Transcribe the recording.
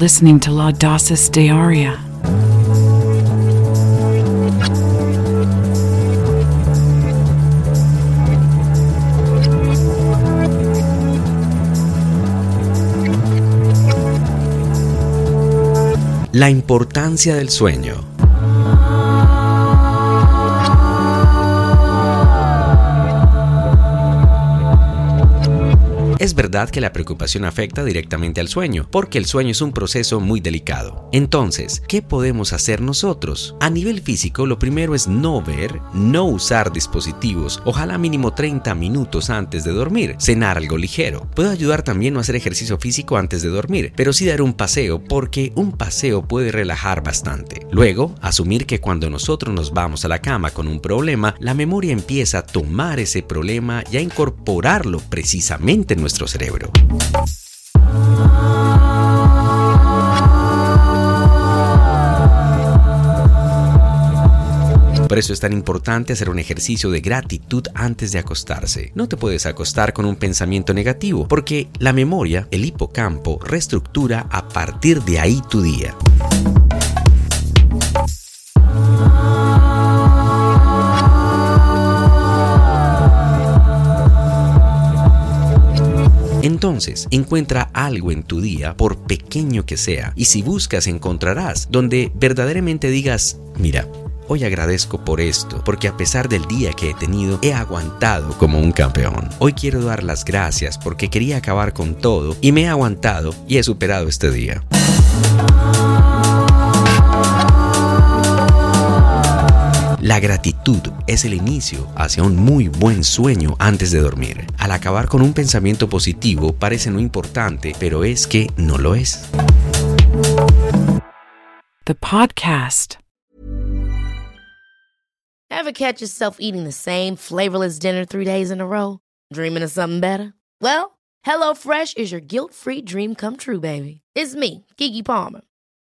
Listening to Laudasis Diaria. La importancia del sueño. Es verdad que la preocupación afecta directamente al sueño, porque el sueño es un proceso muy delicado. Entonces, ¿qué podemos hacer nosotros? A nivel físico, lo primero es no ver, no usar dispositivos, ojalá mínimo 30 minutos antes de dormir, cenar algo ligero. Puede ayudar también no hacer ejercicio físico antes de dormir, pero sí dar un paseo, porque un paseo puede relajar bastante. Luego, asumir que cuando nosotros nos vamos a la cama con un problema, la memoria empieza a tomar ese problema y a incorporarlo precisamente en nuestro cerebro. Por eso es tan importante hacer un ejercicio de gratitud antes de acostarse. No te puedes acostar con un pensamiento negativo, porque la memoria, el hipocampo, reestructura a partir de ahí tu día. Entonces, encuentra algo en tu día, por pequeño que sea, y si buscas encontrarás, donde verdaderamente digas, mira, Hoy agradezco por esto, porque a pesar del día que he tenido, he aguantado como un campeón. Hoy quiero dar las gracias porque quería acabar con todo y me he aguantado y he superado este día. La gratitud es el inicio hacia un muy buen sueño antes de dormir. Al acabar con un pensamiento positivo parece no importante, pero es que no lo es. The podcast. Ever catch yourself eating the same flavorless dinner three days in a row? Dreaming of something better? Well, HelloFresh is your guilt-free dream come true, baby. It's me, Kiki Palmer.